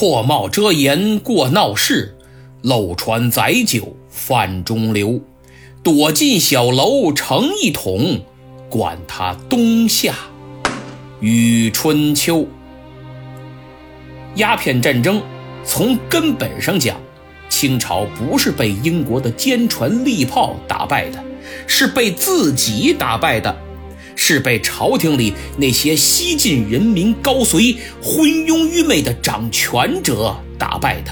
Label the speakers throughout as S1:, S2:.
S1: 破帽遮颜过闹市，漏船载酒泛中流。躲进小楼成一统，管他冬夏与春秋。鸦片战争从根本上讲，清朝不是被英国的坚船利炮打败的，是被自己打败的，是被朝廷里那些西晋人民高随昏庸愚昧的掌权者打败的，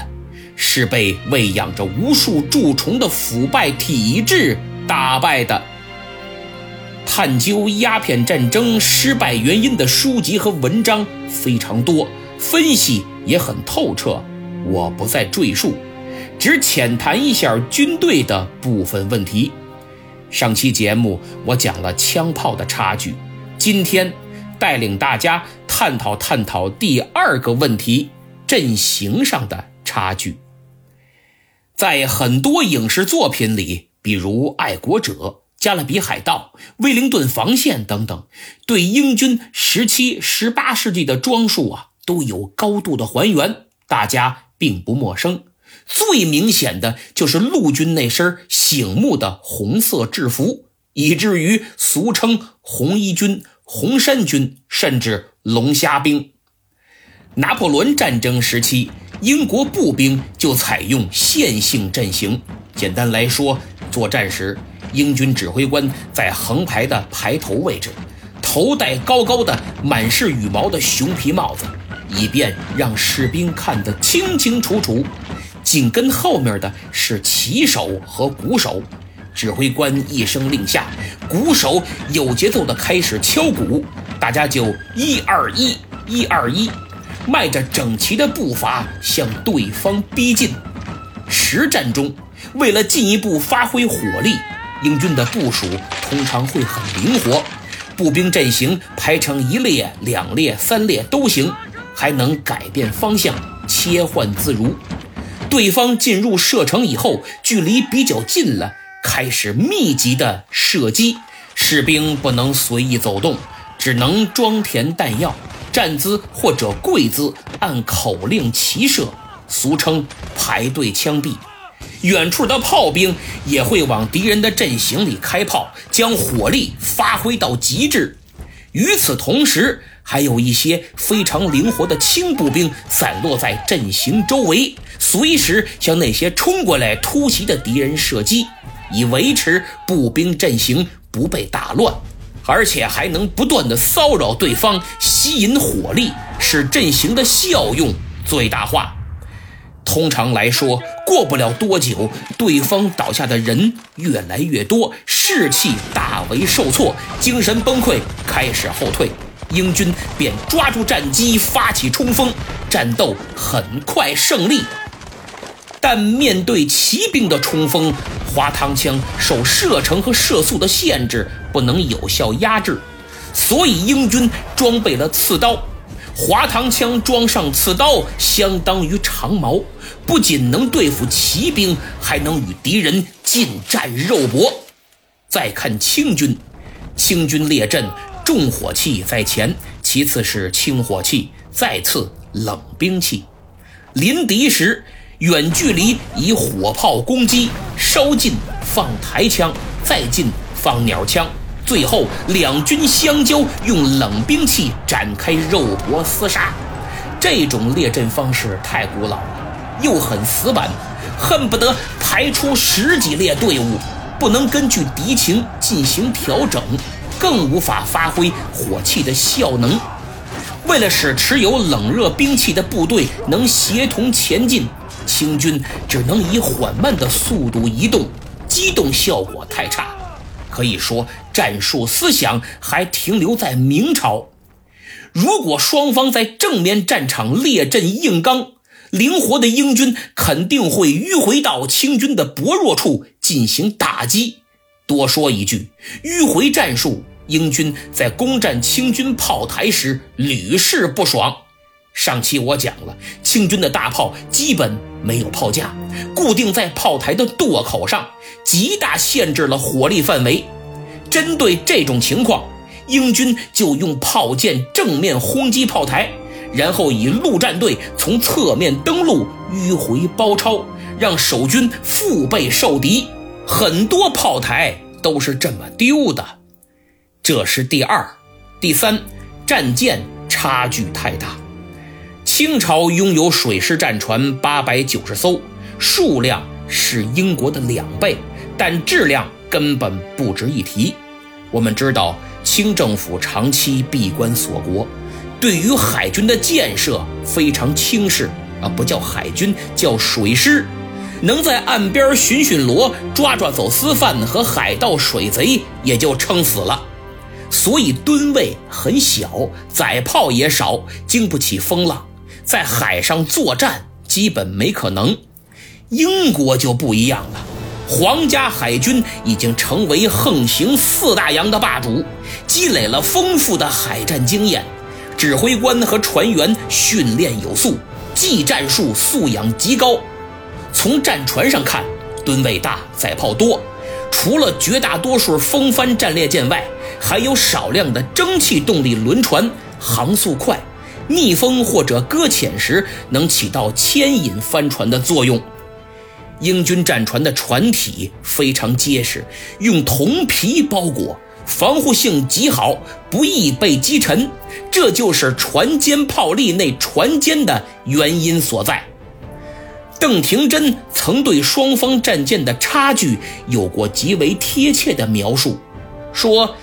S1: 是被喂养着无数蛀虫的腐败体制打败的。探究鸦片战争失败原因的书籍和文章非常多。分析也很透彻，我不再赘述，只浅谈一下军队的部分问题。上期节目我讲了枪炮的差距，今天带领大家探讨探讨第二个问题：阵型上的差距。在很多影视作品里，比如《爱国者》《加勒比海盗》《威灵顿防线》等等，对英军十七、十八世纪的装束啊。都有高度的还原，大家并不陌生。最明显的就是陆军那身醒目的红色制服，以至于俗称“红衣军”“红衫军”，甚至“龙虾兵”。拿破仑战争时期，英国步兵就采用线性阵型。简单来说，作战时，英军指挥官在横排的排头位置，头戴高高的、满是羽毛的熊皮帽子。以便让士兵看得清清楚楚，紧跟后面的是旗手和鼓手。指挥官一声令下，鼓手有节奏地开始敲鼓，大家就一二一，一二一，迈着整齐的步伐向对方逼近。实战中，为了进一步发挥火力，英军的部署通常会很灵活，步兵阵型排成一列、两列、三列都行。还能改变方向，切换自如。对方进入射程以后，距离比较近了，开始密集的射击。士兵不能随意走动，只能装填弹药，站姿或者跪姿，按口令齐射，俗称排队枪毙。远处的炮兵也会往敌人的阵型里开炮，将火力发挥到极致。与此同时，还有一些非常灵活的轻步兵散落在阵型周围，随时向那些冲过来突袭的敌人射击，以维持步兵阵型不被打乱，而且还能不断的骚扰对方，吸引火力，使阵型的效用最大化。通常来说，过不了多久，对方倒下的人越来越多，士气大为受挫，精神崩溃，开始后退。英军便抓住战机发起冲锋，战斗很快胜利。但面对骑兵的冲锋，滑膛枪受射程和射速的限制，不能有效压制，所以英军装备了刺刀。滑膛枪装上刺刀，相当于长矛，不仅能对付骑兵，还能与敌人近战肉搏。再看清军，清军列阵。重火器在前，其次是轻火器，再次冷兵器。临敌时，远距离以火炮攻击，稍近放抬枪，再近放鸟枪，最后两军相交，用冷兵器展开肉搏厮杀。这种列阵方式太古老了，又很死板，恨不得排出十几列队伍，不能根据敌情进行调整。更无法发挥火器的效能。为了使持有冷热兵器的部队能协同前进，清军只能以缓慢的速度移动，机动效果太差。可以说，战术思想还停留在明朝。如果双方在正面战场列阵硬刚，灵活的英军肯定会迂回到清军的薄弱处进行打击。多说一句，迂回战术，英军在攻占清军炮台时屡试不爽。上期我讲了，清军的大炮基本没有炮架，固定在炮台的垛口上，极大限制了火力范围。针对这种情况，英军就用炮舰正面轰击炮台，然后以陆战队从侧面登陆，迂回包抄，让守军腹背受敌。很多炮台都是这么丢的。这是第二、第三，战舰差距太大。清朝拥有水师战船八百九十艘，数量是英国的两倍，但质量根本不值一提。我们知道，清政府长期闭关锁国，对于海军的建设非常轻视啊，不叫海军，叫水师，能在岸边巡巡逻、抓抓走私犯和海盗水贼，也就撑死了。所以吨位很小，载炮也少，经不起风浪。在海上作战基本没可能，英国就不一样了。皇家海军已经成为横行四大洋的霸主，积累了丰富的海战经验，指挥官和船员训练有素，技战术素养极高。从战船上看，吨位大，载炮多，除了绝大多数风帆战列舰外，还有少量的蒸汽动力轮船，航速快。逆风或者搁浅时能起到牵引帆船的作用。英军战船的船体非常结实，用铜皮包裹，防护性极好，不易被击沉。这就是船坚炮利那船坚的原因所在。邓廷珍曾对双方战舰的差距有过极为贴切的描述，说。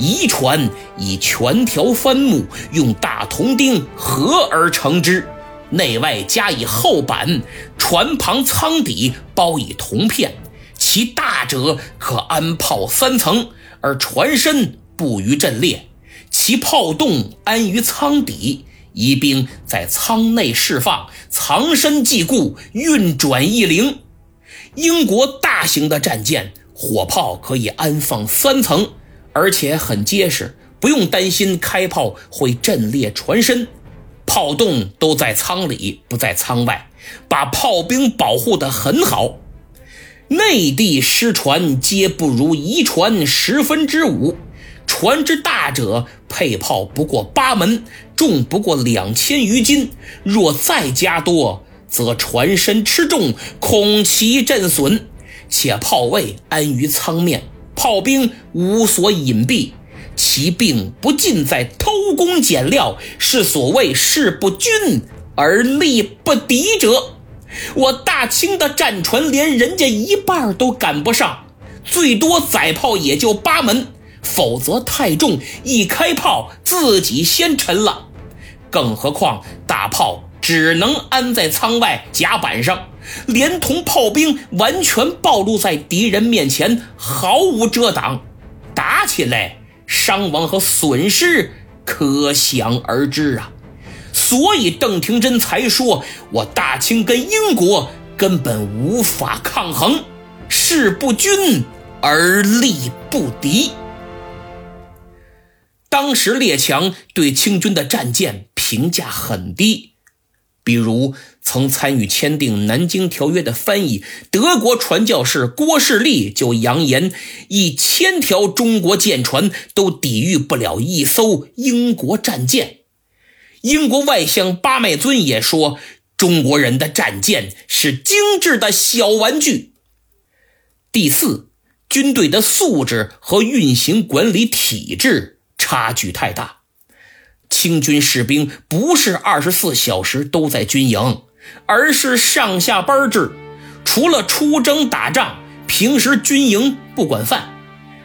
S1: 遗船以全条帆木用大铜钉合而成之，内外加以厚板，船旁舱底包以铜片，其大者可安炮三层，而船身布于阵列，其炮洞安于舱底，疑兵在舱内释放，藏身既固，运转亦灵。英国大型的战舰火炮可以安放三层。而且很结实，不用担心开炮会震裂船身，炮洞都在舱里，不在舱外，把炮兵保护得很好。内地失船皆不如遗船十分之五，船之大者配炮不过八门，重不过两千余斤，若再加多，则船身吃重，恐其震损，且炮位安于舱面。炮兵无所隐蔽，其病不尽在偷工减料，是所谓事不均而力不敌者。我大清的战船连人家一半都赶不上，最多载炮也就八门，否则太重，一开炮自己先沉了。更何况大炮只能安在舱外甲板上。连同炮兵完全暴露在敌人面前，毫无遮挡，打起来伤亡和损失可想而知啊！所以邓廷珍才说我大清跟英国根本无法抗衡，势不均而力不敌。当时列强对清军的战舰评价很低。比如，曾参与签订《南京条约》的翻译德国传教士郭士立就扬言，一千条中国舰船都抵御不了一艘英国战舰。英国外相巴麦尊也说，中国人的战舰是精致的小玩具。第四，军队的素质和运行管理体制差距太大。清军士兵不是二十四小时都在军营，而是上下班制。除了出征打仗，平时军营不管饭。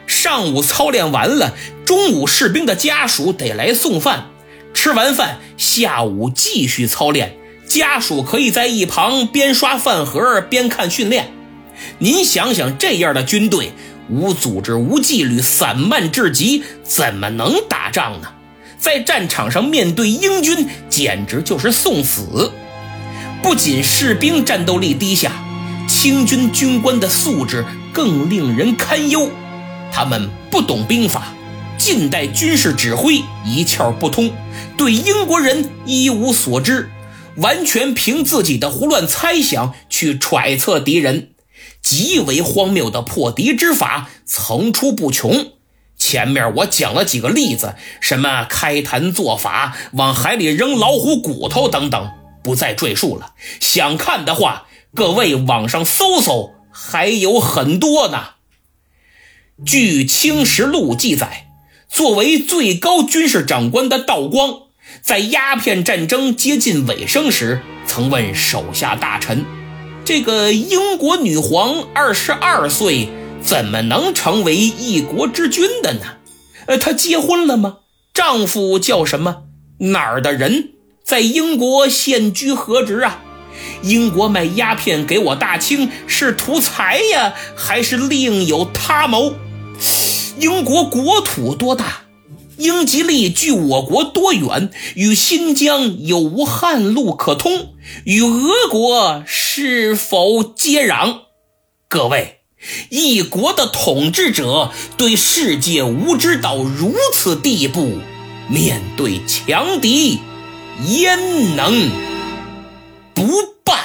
S1: 上午操练完了，中午士兵的家属得来送饭。吃完饭，下午继续操练，家属可以在一旁边刷饭盒边看训练。您想想，这样的军队，无组织、无纪律、散漫至极，怎么能打仗呢？在战场上面对英军，简直就是送死。不仅士兵战斗力低下，清军军官的素质更令人堪忧。他们不懂兵法，近代军事指挥一窍不通，对英国人一无所知，完全凭自己的胡乱猜想去揣测敌人，极为荒谬的破敌之法层出不穷。前面我讲了几个例子，什么开坛做法、往海里扔老虎骨头等等，不再赘述了。想看的话，各位网上搜搜，还有很多呢。据《清石录》记载，作为最高军事长官的道光，在鸦片战争接近尾声时，曾问手下大臣：“这个英国女皇二十二岁。”怎么能成为一国之君的呢？呃，她结婚了吗？丈夫叫什么？哪儿的人？在英国现居何职啊？英国卖鸦片给我大清是图财呀，还是另有他谋？英国国土多大？英吉利距我国多远？与新疆有无汉路可通？与俄国是否接壤？各位。一国的统治者对世界无知到如此地步，面对强敌，焉能不败？